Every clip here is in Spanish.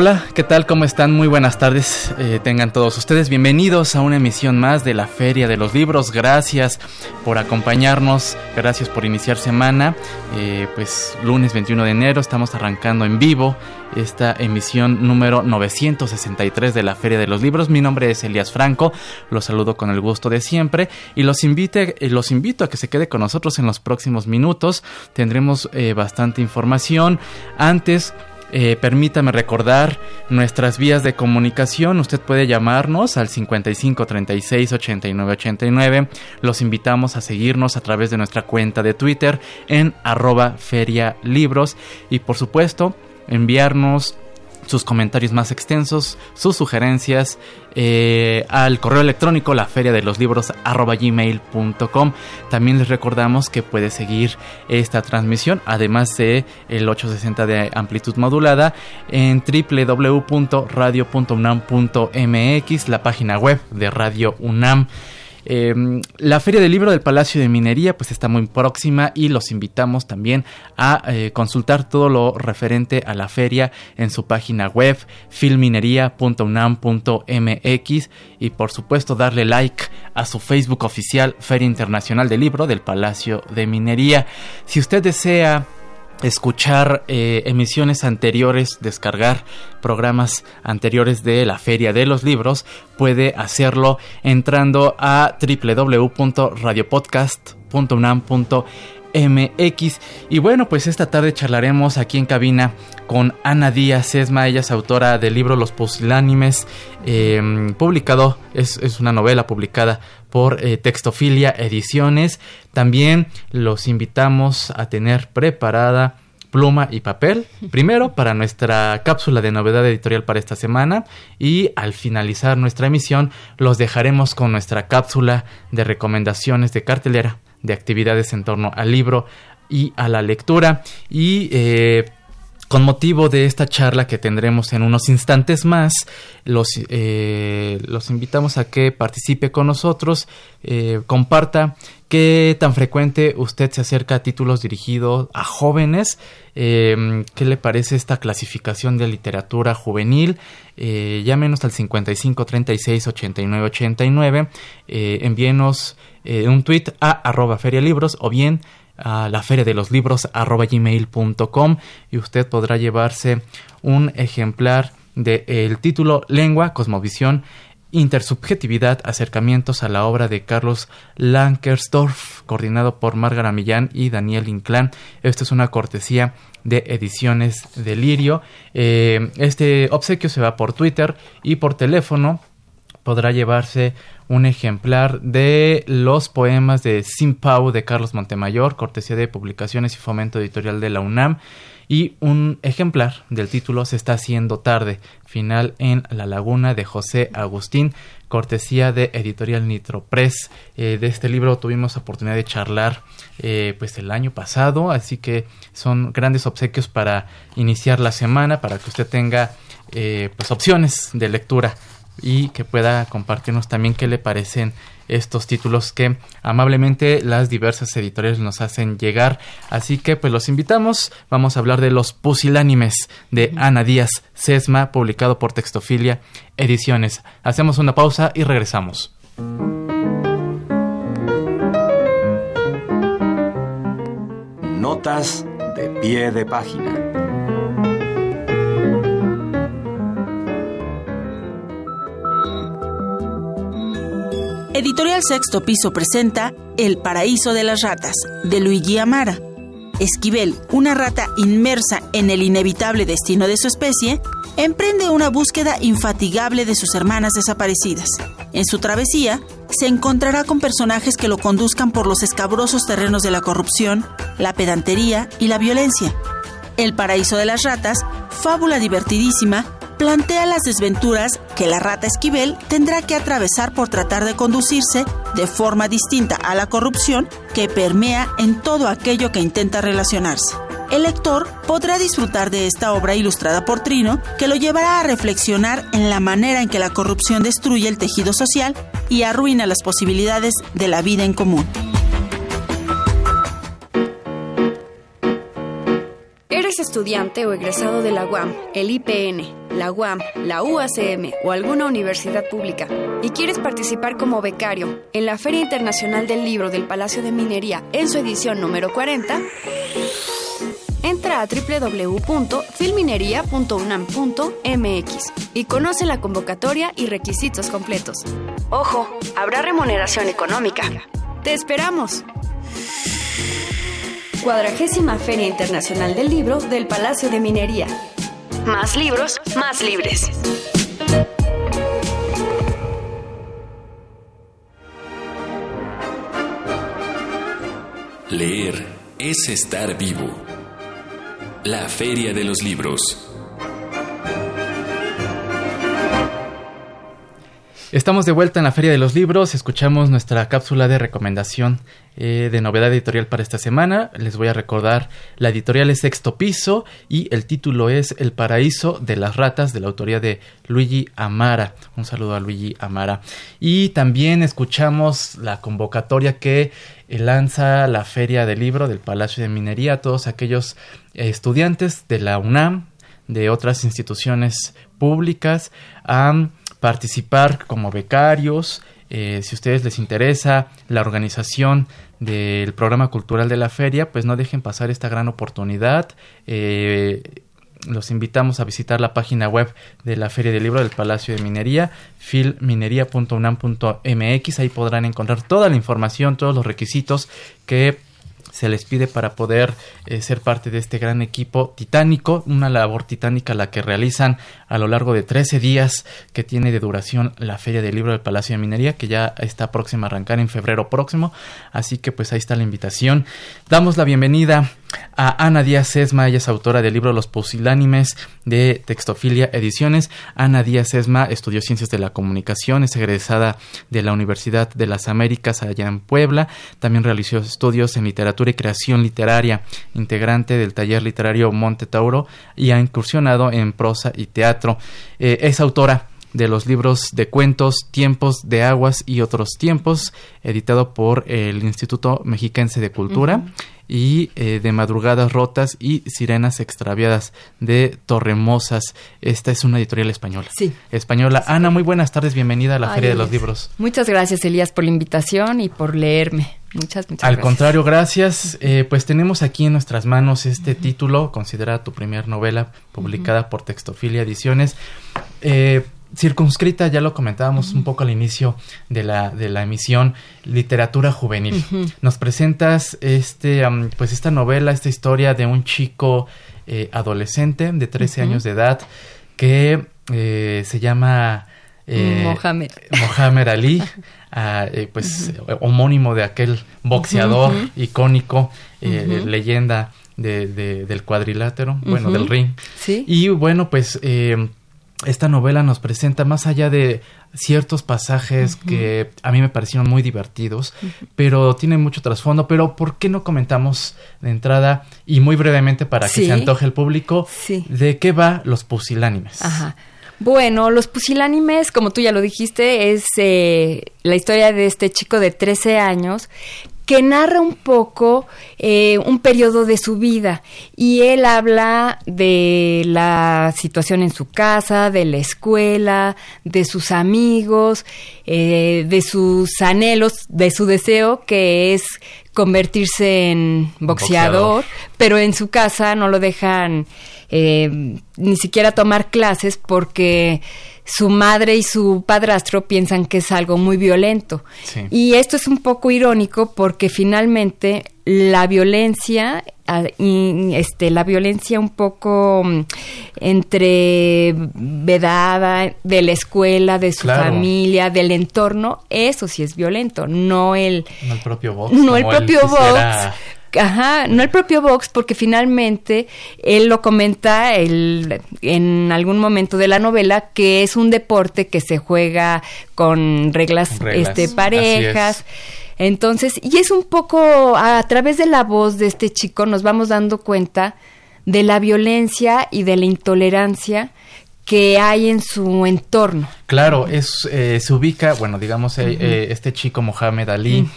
Hola, ¿qué tal? ¿Cómo están? Muy buenas tardes. Eh, tengan todos ustedes bienvenidos a una emisión más de la Feria de los Libros. Gracias por acompañarnos, gracias por iniciar semana. Eh, pues lunes 21 de enero estamos arrancando en vivo esta emisión número 963 de la Feria de los Libros. Mi nombre es Elías Franco, los saludo con el gusto de siempre y los, invite, eh, los invito a que se quede con nosotros en los próximos minutos. Tendremos bastante información. Antes eh, permítame recordar nuestras vías de comunicación. Usted puede llamarnos al 55 36 89 89. Los invitamos a seguirnos a través de nuestra cuenta de Twitter en arroba ferialibros y por supuesto enviarnos sus comentarios más extensos, sus sugerencias eh, al correo electrónico la feria de los libros gmail.com. También les recordamos que puede seguir esta transmisión, además de el 860 de amplitud modulada, en www.radio.unam.mx, la página web de Radio UNAM. Em, la Feria del Libro del Palacio de Minería pues está muy próxima y los invitamos también a eh, consultar todo lo referente a la feria en su página web filminería.unam.mx y por supuesto darle like a su Facebook oficial Feria Internacional del Libro del Palacio de Minería. Si usted desea escuchar eh, emisiones anteriores, descargar programas anteriores de la Feria de los Libros, puede hacerlo entrando a www.radiopodcast.unam.mx MX. Y bueno, pues esta tarde charlaremos aquí en cabina con Ana Díaz Esma, ella es autora del libro Los Pusilánimes, em, publicado, es, una novela publicada por eh, Textofilia Ediciones. También los invitamos a tener preparada pluma y papel, primero para nuestra cápsula de novedad editorial para esta semana y al finalizar nuestra emisión los dejaremos con nuestra cápsula de recomendaciones de cartelera de actividades en torno al libro y a la lectura. Y eh, con motivo de esta charla que tendremos en unos instantes más, los, eh, los invitamos a que participe con nosotros, eh, comparta qué tan frecuente usted se acerca a títulos dirigidos a jóvenes, qué le parece esta clasificación de literatura juvenil, llámenos al 55 36 89 89, envíenos eh, un tweet a arroba ferialibros o bien a la feria de los libros gmail.com y usted podrá llevarse un ejemplar del título Lengua, Cosmovisión, Intersubjetividad, Acercamientos a la obra de Carlos Lankersdorf, coordinado por Margarita Millán y Daniel Inclán. Esto es una cortesía de Ediciones Delirio. Eh, este obsequio se va por Twitter y por teléfono podrá llevarse un ejemplar de los poemas de Sin Pau de Carlos Montemayor, cortesía de Publicaciones y Fomento Editorial de la UNAM, y un ejemplar del título Se está haciendo tarde, final en La Laguna de José Agustín, cortesía de Editorial Nitro Press. Eh, de este libro tuvimos oportunidad de charlar eh, pues el año pasado, así que son grandes obsequios para iniciar la semana, para que usted tenga eh, pues opciones de lectura y que pueda compartirnos también qué le parecen estos títulos que amablemente las diversas editoriales nos hacen llegar. Así que pues los invitamos. Vamos a hablar de Los Pusilánimes de Ana Díaz Sesma, publicado por Textofilia Ediciones. Hacemos una pausa y regresamos. Notas de pie de página. Editorial Sexto Piso presenta El Paraíso de las Ratas, de Luigi Amara. Esquivel, una rata inmersa en el inevitable destino de su especie, emprende una búsqueda infatigable de sus hermanas desaparecidas. En su travesía, se encontrará con personajes que lo conduzcan por los escabrosos terrenos de la corrupción, la pedantería y la violencia. El Paraíso de las Ratas, fábula divertidísima, plantea las desventuras que la rata Esquivel tendrá que atravesar por tratar de conducirse de forma distinta a la corrupción que permea en todo aquello que intenta relacionarse. El lector podrá disfrutar de esta obra ilustrada por Trino que lo llevará a reflexionar en la manera en que la corrupción destruye el tejido social y arruina las posibilidades de la vida en común. Estudiante o egresado de la UAM, el IPN, la UAM, la UACM o alguna universidad pública y quieres participar como becario en la Feria Internacional del Libro del Palacio de Minería en su edición número 40, entra a www.filminería.unam.mx y conoce la convocatoria y requisitos completos. Ojo, habrá remuneración económica. ¡Te esperamos! Cuadragésima Feria Internacional del Libro del Palacio de Minería. Más libros, más libres. Leer es estar vivo. La Feria de los Libros. Estamos de vuelta en la Feria de los Libros, escuchamos nuestra cápsula de recomendación eh, de novedad editorial para esta semana. Les voy a recordar, la editorial es Sexto Piso y el título es El Paraíso de las Ratas de la autoría de Luigi Amara. Un saludo a Luigi Amara. Y también escuchamos la convocatoria que eh, lanza la Feria del Libro del Palacio de Minería a todos aquellos eh, estudiantes de la UNAM, de otras instituciones públicas, a participar como becarios. Eh, si a ustedes les interesa la organización del programa cultural de la feria, pues no dejen pasar esta gran oportunidad. Eh, los invitamos a visitar la página web de la Feria del Libro del Palacio de Minería, filminería.unam.mx. Ahí podrán encontrar toda la información, todos los requisitos que se les pide para poder eh, ser parte de este gran equipo titánico, una labor titánica la que realizan a lo largo de 13 días que tiene de duración la Feria del Libro del Palacio de Minería, que ya está próxima a arrancar en febrero próximo, así que pues ahí está la invitación. Damos la bienvenida a Ana Díaz Sesma, ella es autora del libro Los Pusilánimes de Textofilia Ediciones. Ana Díaz Sesma estudió Ciencias de la Comunicación, es egresada de la Universidad de las Américas allá en Puebla, también realizó estudios en literatura y creación literaria, integrante del taller literario Monte Tauro y ha incursionado en prosa y teatro. Eh, es autora de los libros de cuentos Tiempos de Aguas y otros tiempos, editado por el Instituto Mexiquense de Cultura y eh, de Madrugadas Rotas y Sirenas Extraviadas de Torremosas. Esta es una editorial española. Sí. Española. Ana, muy buenas tardes, bienvenida a la Feria de los Libros. Muchas gracias, Elías, por la invitación y por leerme. Muchas, muchas Al contrario, gracias. Eh, pues tenemos aquí en nuestras manos este título, considerada tu primera novela, publicada por Textofilia Ediciones. Eh, circunscrita, ya lo comentábamos un poco al inicio de la, de la emisión, literatura juvenil. Nos presentas este, pues esta novela, esta historia de un chico eh, adolescente de 13 años de edad que eh, se llama eh, Mohamed. Mohamed Ali, ah, pues homónimo de aquel boxeador icónico, leyenda de, del cuadrilátero, bueno, del ring. ¿Sí? Y bueno, pues esta novela nos presenta más allá de ciertos pasajes que a mí me parecieron muy divertidos, pero tiene mucho trasfondo. Pero ¿por qué no comentamos de entrada y muy brevemente para que se antoje el público de qué va los pusilánimes? Ajá. Bueno, Los Pusilánimes, como tú ya lo dijiste, es eh, la historia de este chico de 13 años que narra un poco eh, un periodo de su vida. Y él habla de la situación en su casa, de la escuela, de sus amigos, eh, de sus anhelos, de su deseo que es convertirse en boxeador, pero en su casa no lo dejan eh, ni siquiera tomar clases porque su madre y su padrastro piensan que es algo muy violento. Y esto es un poco irónico porque finalmente la violencia ah, este la violencia un poco mm, entre vedada de la escuela de su familia del entorno eso sí es violento. No el no el propio box no el propio box Ajá, no el propio box, porque finalmente él lo comenta el, en algún momento de la novela que es un deporte que se juega con reglas, este parejas. Entonces, y es un poco a través de la voz de este chico nos vamos dando cuenta de la violencia y de la intolerancia que hay en su entorno. Claro, es eh, se ubica, bueno, digamos, eh, eh, este chico Mohamed Ali,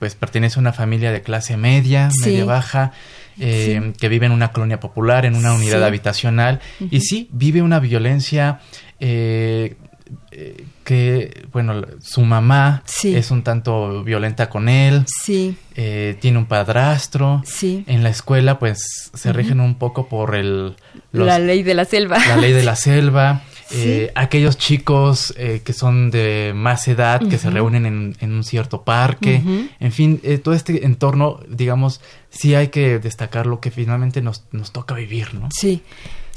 pues pertenece a una familia de clase media, media baja, que vive en una colonia popular, en una unidad habitacional, y sí, vive una violencia que, bueno, su mamá es un tanto violenta con él. Sí. Eh, tiene un padrastro. Sí. En la escuela, pues, se rigen un poco por el... la ley de la selva. La ley de la selva. Eh, aquellos chicos eh, que son de más edad, que se reúnen en, un cierto parque. En fin, todo este entorno, digamos, sí hay que destacar lo que finalmente nos, nos toca vivir, ¿no? Sí.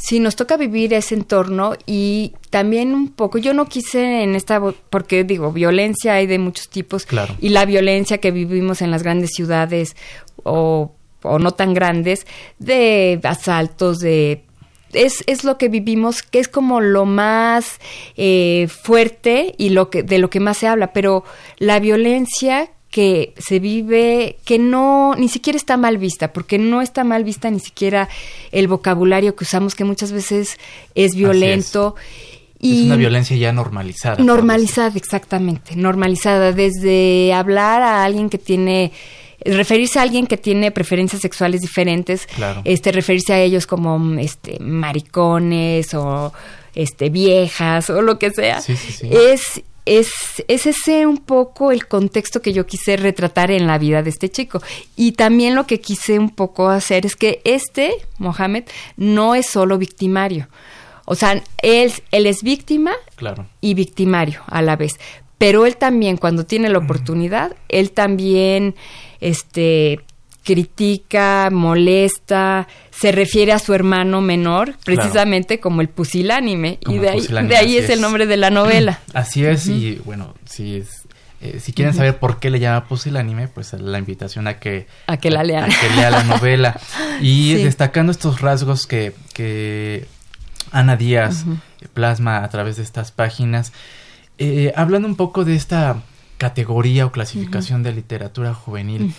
Sí, nos toca vivir ese entorno y también un poco, yo no quise en esta, porque digo, violencia hay de muchos tipos claro. y la violencia que vivimos en las grandes ciudades o, o no tan grandes, de asaltos, de es, es, lo que vivimos, que es como lo más eh, fuerte y lo que, de lo que más se habla, pero la violencia que se vive, que no, ni siquiera está mal vista, porque no está mal vista ni siquiera el vocabulario que usamos, que muchas veces es violento. Y es una violencia ya normalizada. Normalizada, exactamente, normalizada. Desde hablar a alguien que tiene referirse a alguien que tiene preferencias sexuales diferentes, este referirse a ellos como este maricones o este viejas o lo que sea, es es, ese un poco el contexto que yo quise retratar en la vida de este chico. Y también lo que quise un poco hacer es que este, Mohamed, no es solo victimario. O sea, él, él es víctima y victimario a la vez. Pero él también, cuando tiene la oportunidad, él también este, critica, molesta, se refiere a su hermano menor, precisamente como el pusilánime, y de ahí, de ahí es, el nombre de la novela. Así es, y bueno, si es, eh, si quieren saber por qué le llama pusilánime, pues la invitación a que, a que la lean. A, que lea la novela. Y destacando estos rasgos que, que Ana Díaz plasma a través de estas páginas, eh, hablando un poco de esta categoría o clasificación de literatura juvenil,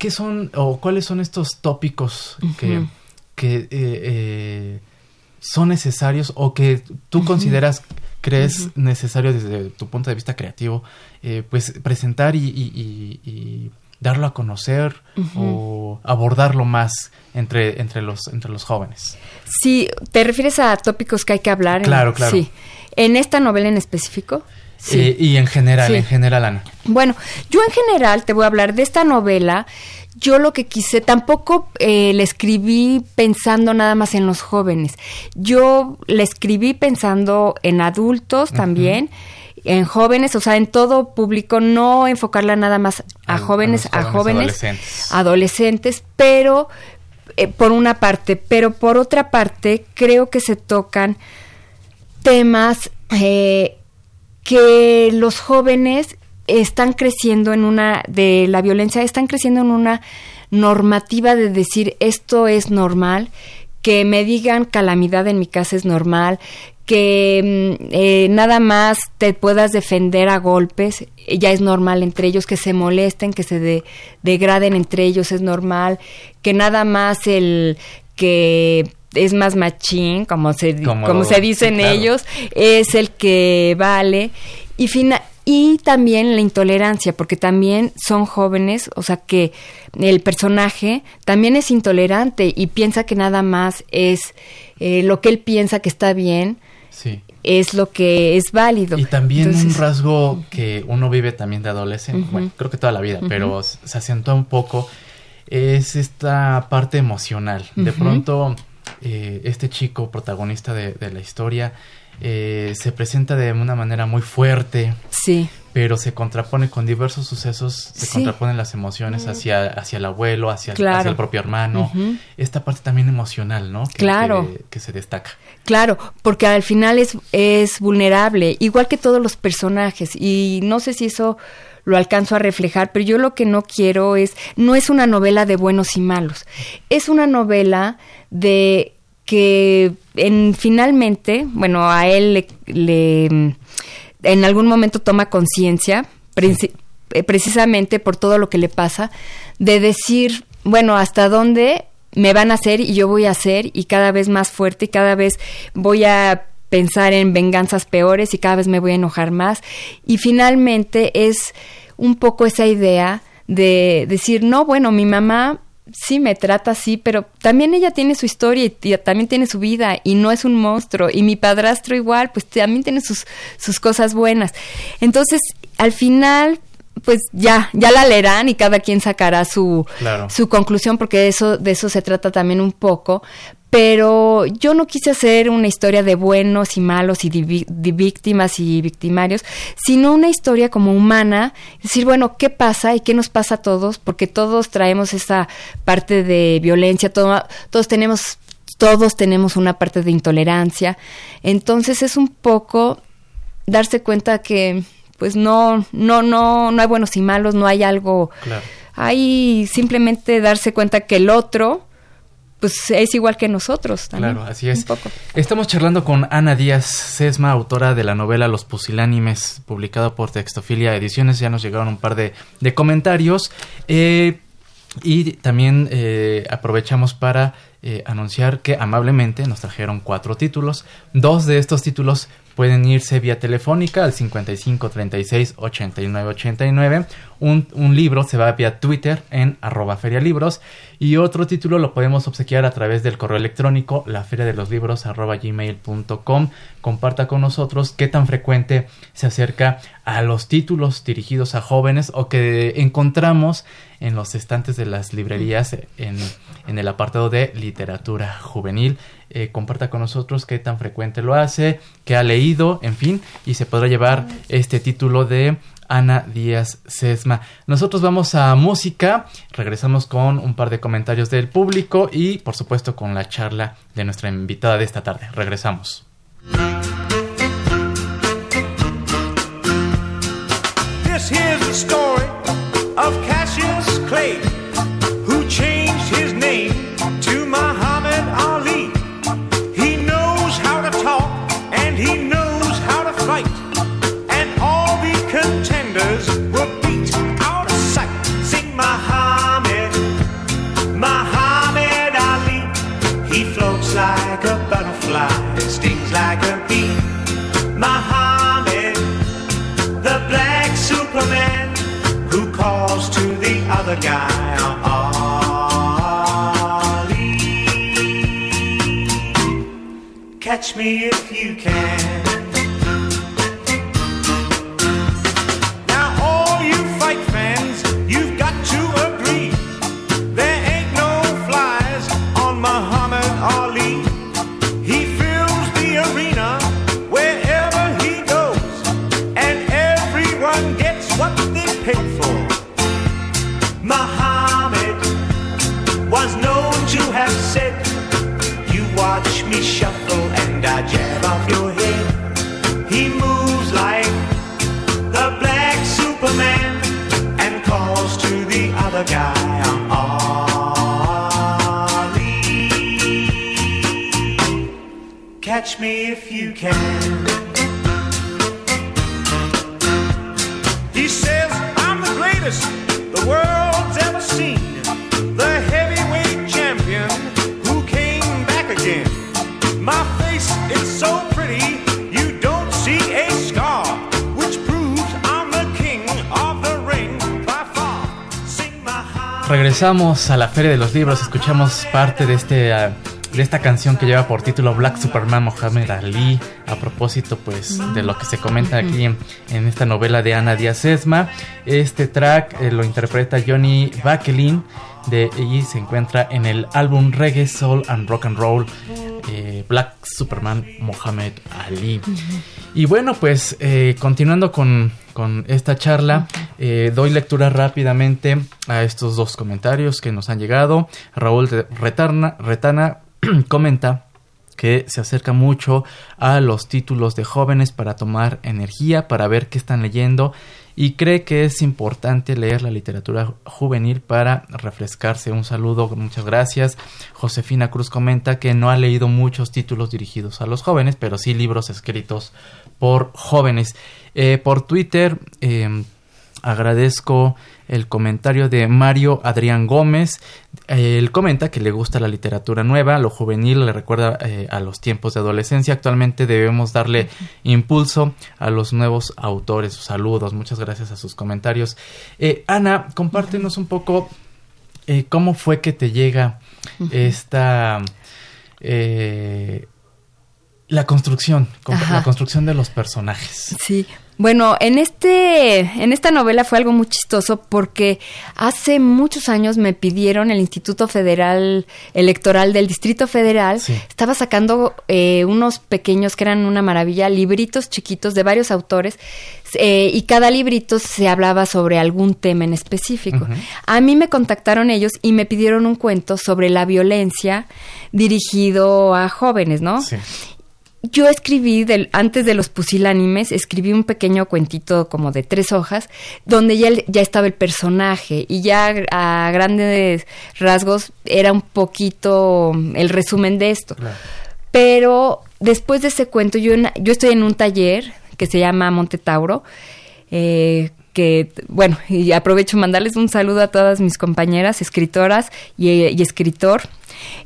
¿qué son o cuáles son estos tópicos que, que eh, eh, son necesarios o que tú consideras crees necesario desde tu punto de vista creativo eh, pues presentar y, darlo a conocer o abordarlo más entre, entre, los, entre los jóvenes. Sí, ¿te refieres a tópicos que hay que hablar? Claro, claro. Sí. ¿En esta novela en específico? Sí. y en general, en general, Ana. Bueno, yo en general te voy a hablar de esta novela. Yo lo que quise, tampoco eh, la escribí pensando nada más en los jóvenes. Yo la escribí pensando en adultos también en jóvenes, o sea, en todo público, no enfocarla nada más a, jóvenes, a jóvenes, adolescentes. adolescentes, pero eh, por una parte, pero por otra parte, creo que se tocan temas eh, que los jóvenes están creciendo en una, de la violencia, están creciendo en una normativa de decir esto es normal, que me digan calamidad en mi casa es normal, que mm, eh, nada más te puedas defender a golpes, ya es normal entre ellos, que se molesten, que se degraden entre ellos, es normal, que nada más el que es más machín, como se, como, se dicen ellos, es el que vale. Y, y también la intolerancia, porque también son jóvenes, o sea que el personaje también es intolerante y piensa que nada más es eh, lo que él piensa que está bien. Es lo que es válido. Y también un rasgo que uno vive también de adolescente, bueno, creo que toda la vida, pero se acentúa un poco, es esta parte emocional. De pronto eh, este chico protagonista de, la historia eh, se presenta de una manera muy fuerte. Sí. Pero se contrapone con diversos sucesos, se contraponen las emociones hacia, hacia el abuelo, hacia, el propio hermano. Esta parte también emocional, ¿no? claro. Que, se destaca. Claro, porque al final es, es vulnerable, igual que todos los personajes. Y no sé si eso lo alcanzo a reflejar, pero yo lo que no quiero es, no es una novela de buenos y malos, es una novela de que en, finalmente, bueno, a él le, en algún momento toma conciencia, eh, precisamente por todo lo que le pasa, de decir, bueno, hasta dónde me van a hacer y yo voy a hacer y cada vez más fuerte y cada vez voy a pensar en venganzas peores y cada vez me voy a enojar más. Y finalmente es un poco esa idea de decir, no, bueno, mi mamá sí me trata así, pero también ella tiene su historia y, también tiene su vida y no es un monstruo. Y mi padrastro igual, pues también tiene sus, sus cosas buenas. Entonces, al final, pues ya, ya la leerán y cada quien sacará su, su conclusión, porque eso, de eso se trata también un poco. Pero yo no quise hacer una historia de buenos y malos y de, víctimas y victimarios, sino una historia como humana, decir, bueno, ¿qué pasa y qué nos pasa a todos? Porque todos traemos esa parte de violencia, todos tenemos todos tenemos una parte de intolerancia. Entonces es un poco darse cuenta que pues no, no, no, no hay buenos y malos, no hay algo. Hay simplemente darse cuenta que el otro, pues es igual que nosotros también. Claro, así es. Estamos charlando con Ana Díaz Sesma, autora de la novela Los Pusilánimes, publicada por Textofilia Ediciones. Ya nos llegaron un par de, de comentarios. Eh, y también eh, aprovechamos para eh, anunciar que amablemente nos trajeron cuatro títulos. Dos de estos títulos pueden irse vía telefónica al 55 36 89 89. Un, un libro se va vía Twitter en arroba ferialibros y otro título lo podemos obsequiar a través del correo electrónico la feria de los libros arroba gmail.com. Comparta con nosotros qué tan frecuente se acerca a los títulos dirigidos a jóvenes o que encontramos en los estantes de las librerías en, en el apartado de literatura juvenil. Eh, comparta con nosotros qué tan frecuente lo hace, qué ha leído, en fin, y se podrá llevar este título de Ana Díaz Sesma. Nosotros vamos a música, regresamos con un par de comentarios del público y por supuesto con la charla de nuestra invitada de esta tarde. Regresamos. This story of Cassius Clay, who changed his name to Muhammad Ali. He knows how to talk and he knows how to fight, and all the contenders were beat out of sight. Sing Muhammad, Muhammad Ali. He floats like a butterfly, the guy. catch me if you can. Can. He says, I'm the greatest the world's ever seen. The heavyweight champion who came back again. My face is so pretty, you don't see a scar, which proves I'm the king of the ring by far. Sing my. Regresamos a la Feria de los Libros, escuchamos parte de este uh, de esta canción que lleva por título Black Superman Mohamed Ali, a propósito pues de lo que se comenta aquí en, esta novela de Ana Díaz Esma. Este track eh, lo interpreta Johnny Bakelin de allí se encuentra en el álbum Reggae Soul and Rock and Roll eh, Black Superman Mohamed Ali. Y bueno, pues eh, continuando con, con, esta charla, doy lectura rápidamente a estos dos comentarios que nos han llegado. Raúl Retana comenta que se acerca mucho a los títulos de jóvenes para tomar energía, para ver qué están leyendo y cree que es importante leer la literatura juvenil para refrescarse. Un saludo, muchas gracias. Josefina Cruz comenta que no ha leído muchos títulos dirigidos a los jóvenes, pero sí libros escritos por jóvenes. Eh, por Twitter eh, agradezco el comentario de Mario Adrián Gómez. Él comenta que le gusta la literatura nueva, lo juvenil le recuerda eh, a los tiempos de adolescencia. Actualmente debemos darle impulso a los nuevos autores. Saludos, muchas gracias a sus comentarios. Eh, Ana, compártenos un poco eh, cómo fue que te llega esta... la construcción, la construcción de los personajes. Sí, bueno, en este, en esta novela fue algo muy chistoso porque hace muchos años me pidieron el Instituto Federal Electoral del Distrito Federal, estaba sacando eh, unos pequeños que eran una maravilla, libritos chiquitos de varios autores eh, y cada librito se hablaba sobre algún tema en específico. A mí me contactaron ellos y me pidieron un cuento sobre la violencia dirigido a jóvenes, ¿no? Sí yo escribí, antes de los pusilánimes, escribí un pequeño cuentito como de tres hojas, donde ya, ya estaba el personaje y ya a grandes rasgos era un poquito el resumen de esto. Pero después de ese cuento, yo, yo estoy en un taller que se llama Monte Tauro, eh, que, bueno, y aprovecho mandarles un saludo a todas mis compañeras, escritoras y, escritor.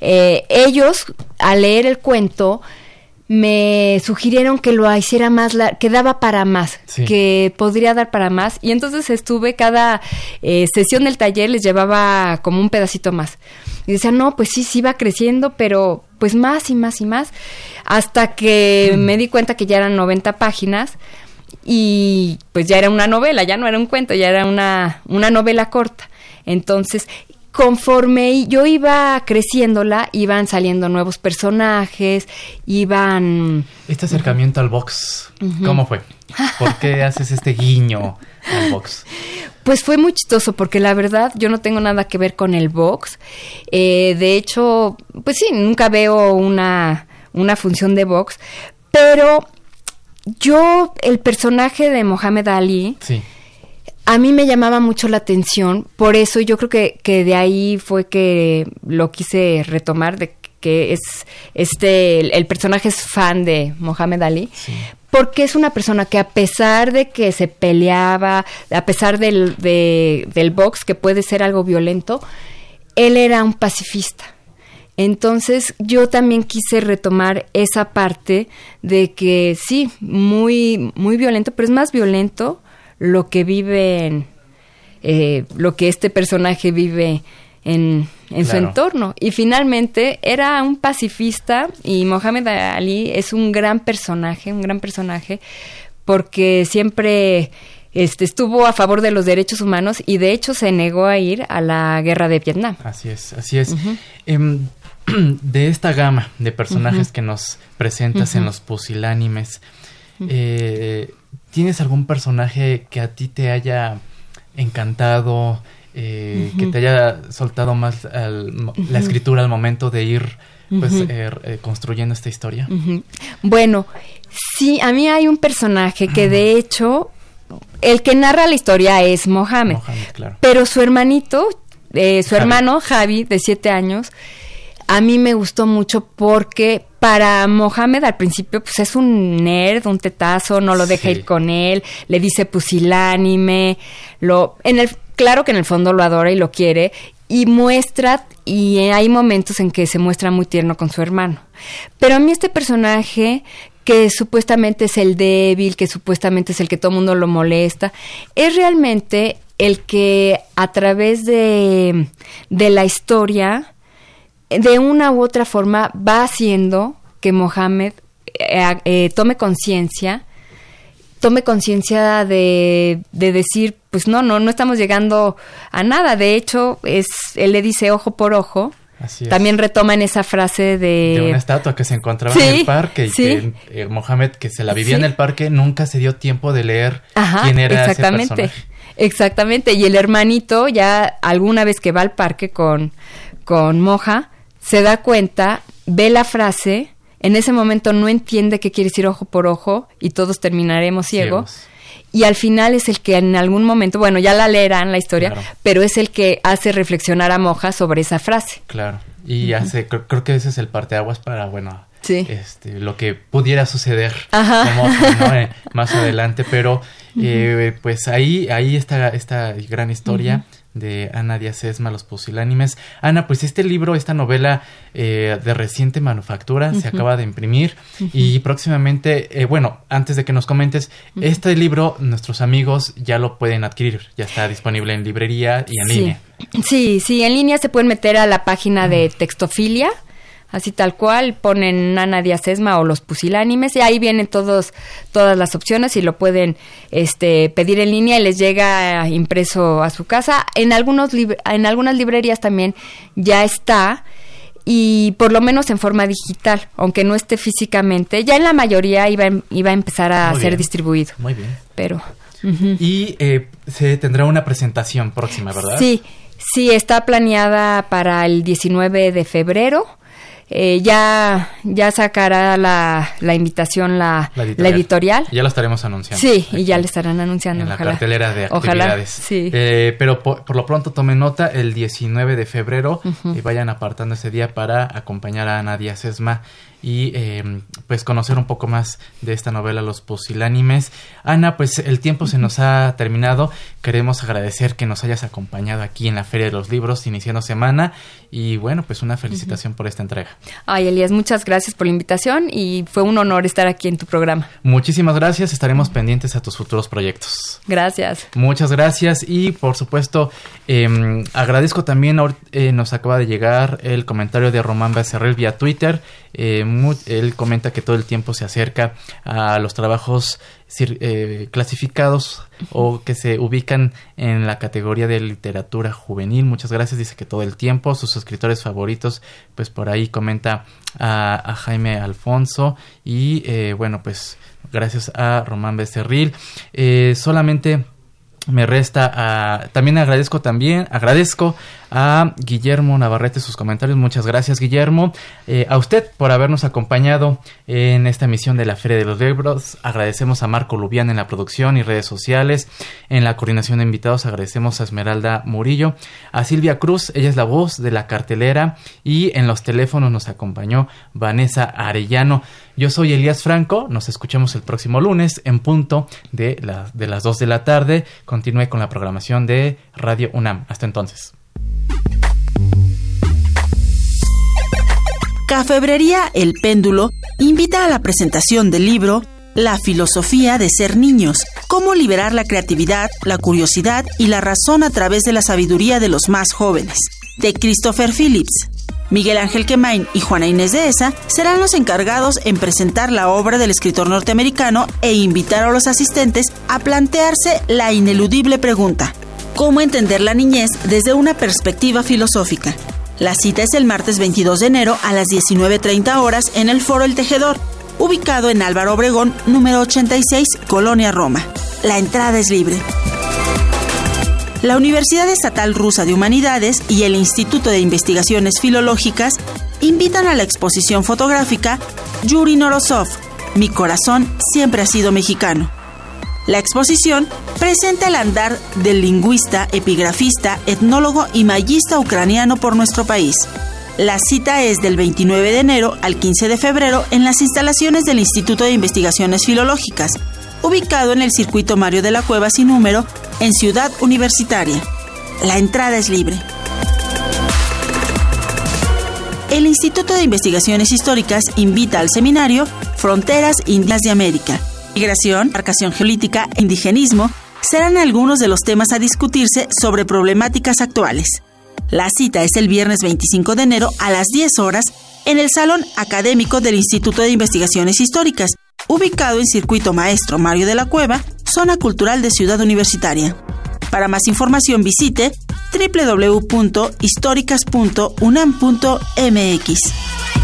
Eh, ellos, al leer el cuento, me sugirieron que lo hiciera más, que daba para más, que podría dar para más. Y entonces estuve cada eh, sesión del taller, les llevaba como un pedacito más. Y decía, no, pues sí, sí va creciendo, pero pues más y más y más. Hasta que mm. me di cuenta que ya eran 90 páginas y pues ya era una novela, ya no era un cuento, ya era una, una novela corta. Entonces, conforme yo iba creciéndola, iban saliendo nuevos personajes, iban... Este acercamiento al box, ¿cómo fue? ¿Por qué haces este guiño al box? Pues fue muy chistoso porque la verdad yo no tengo nada que ver con el box. Eh, de hecho, pues sí, nunca veo una, una función de box, pero yo, el personaje de Mohamed Ali... Sí a mí me llamaba mucho la atención, por eso yo creo que, que de ahí fue que lo quise retomar, de que es este el, personaje es fan de Mohamed Ali, porque es una persona que a pesar de que se peleaba, a pesar del, del box, que puede ser algo violento, él era un pacifista. Entonces yo también quise retomar esa parte de que sí, muy, muy violento, pero es más violento lo que vive eh, lo que este personaje vive en, en su entorno. Y finalmente era un pacifista y Mohamed Ali es un gran personaje, un gran personaje, porque siempre este, estuvo a favor de los derechos humanos y de hecho se negó a ir a la guerra de Vietnam. Así es, así es. Em, de esta gama de personajes que nos presentas en los pusilánimes, eh, ¿Tienes algún personaje que a ti te haya encantado, eh, que te haya soltado más la escritura al momento de ir pues eh, eh, construyendo esta historia? Bueno, sí, a mí hay un personaje que de hecho el que narra la historia es Mohamed, pero su hermanito, su hermano Javi de siete años, a mí me gustó mucho porque para Mohamed al principio pues es un nerd, un tetazo, no lo deja ir con él, le dice pusilánime, lo en el claro que en el fondo lo adora y lo quiere y muestra y hay momentos en que se muestra muy tierno con su hermano. Pero a mí este personaje que supuestamente es el débil, que supuestamente es el que todo el mundo lo molesta, es realmente el que a través de, de la historia de una u otra forma va haciendo que Mohamed eh, eh, tome conciencia, tome conciencia de, de, decir, pues no, no, no estamos llegando a nada. De hecho, es, él le dice ojo por ojo. También retoma en esa frase de... De una estatua que se encontraba en el parque y que eh, Mohamed, que se la vivía en el parque, nunca se dio tiempo de leer quién era exactamente. ese Exactamente, y el hermanito ya alguna vez que va al parque con, con Moja, se da cuenta, ve la frase En ese momento no entiende qué quiere decir ojo por ojo y todos terminaremos ciegos. Ciegos. Y al final es el que en algún momento, bueno, ya la leerán la historia, Claro. pero es el que hace reflexionar a Moja sobre esa frase. Claro. Y hace, creo, creo que ese es el parteaguas para, bueno, Sí. este, lo que pudiera suceder como, ¿no? Eh, más adelante. Pero, eh, pues ahí, ahí está esta gran historia de Ana Díaz Esma, Los Pusilánimes. Ana, pues este libro, esta novela eh, de reciente manufactura, se acaba de imprimir. Y próximamente, eh, bueno, antes de que nos comentes, este libro nuestros amigos ya lo pueden adquirir, ya está disponible en librería y en Sí. línea. Sí, sí, en línea se pueden meter a la página de Textofilia, así tal cual, ponen Nana Díaz Esma o los pusilánimes y ahí vienen todos todas las opciones y lo pueden este pedir en línea y les llega impreso a su casa. En algunos en algunas librerías también ya está y por lo menos en forma digital, aunque no esté físicamente, ya en la mayoría iba, iba a empezar a Muy ser bien. distribuido, Muy bien. pero. Y eh, se tendrá una presentación próxima, ¿verdad? Sí, sí, está planeada para el 19 de febrero. Eh, ya, ya sacará la, la invitación la, la editorial. Ya lo estaremos anunciando. Sí, y ya le estarán anunciando. En la ojalá. cartelera de Ojalá, actividades. sí. Eh, pero por, por lo pronto tomen nota, el 19 de febrero y vayan apartando ese día para acompañar a Ana Díaz Esma y eh, pues conocer un poco más de esta novela Los Pusilánimes. Ana, pues el tiempo se nos ha terminado. Queremos agradecer que nos hayas acompañado aquí en la Feria de los Libros iniciando semana y bueno, pues una felicitación por esta entrega. Ay, Elías, muchas gracias por la invitación y fue un honor estar aquí en tu programa. Muchísimas gracias, estaremos pendientes a tus futuros proyectos. Gracias. Muchas gracias y por supuesto eh, agradezco también, eh, nos acaba de llegar el comentario de Román Becerril vía Twitter, Eh, él comenta que todo el tiempo se acerca a los trabajos eh, clasificados o que se ubican en la categoría de literatura juvenil, muchas gracias, dice que todo el tiempo, sus escritores favoritos, pues por ahí comenta a, a Jaime Alfonso. Y eh, bueno pues gracias a Román Becerril, Eh, solamente me resta a también agradezco también agradezco a Guillermo Navarrete sus comentarios muchas gracias Guillermo Eh, a usted por habernos acompañado en esta emisión de la Feria de los Libros agradecemos a Marco Lubián en la producción y redes sociales en la coordinación de invitados agradecemos a Esmeralda Murillo a Silvia Cruz ella es la voz de la cartelera y en los teléfonos nos acompañó Vanessa Arellano yo soy Elías Franco, nos escuchamos el próximo lunes en punto de, la- de las 2 de la tarde. Continúe con la programación de Radio UNAM. Hasta entonces. Cafebrería El Péndulo invita a la presentación del libro La filosofía de ser niños, cómo liberar la creatividad, la curiosidad y la razón a través de la sabiduría de los más jóvenes, de Christopher Phillips. Miguel Ángel Quemain y Juana Inés de Esa serán los encargados en presentar la obra del escritor norteamericano e invitar a los asistentes a plantearse la ineludible pregunta, ¿cómo entender la niñez desde una perspectiva filosófica? La cita es el martes 22 de enero a las 19.30 horas en el Foro El Tejedor, ubicado en Álvaro Obregón, número 86, Colonia Roma. La entrada es libre. La Universidad Estatal Rusa de Humanidades y el Instituto de Investigaciones Filológicas invitan a la exposición fotográfica Yuri Norosov, Mi corazón siempre ha sido mexicano. La exposición presenta el andar del lingüista, epigrafista, etnólogo y mayista ucraniano por nuestro país. La cita es del 29 de enero al 15 de febrero en las instalaciones del Instituto de Investigaciones Filológicas, ubicado en el circuito Mario de la Cueva sin número, en Ciudad Universitaria. La entrada es libre. El Instituto de Investigaciones Históricas invita al seminario Fronteras Indias de América. Migración, marcación geolítica e indigenismo serán algunos de los temas a discutirse sobre problemáticas actuales. La cita es el viernes 25 de enero a las 10 horas en el Salón Académico del Instituto de Investigaciones Históricas, ubicado en Circuito Maestro Mario de la Cueva, Zona Cultural de Ciudad Universitaria. Para más información visite www.históricas.unam.mx.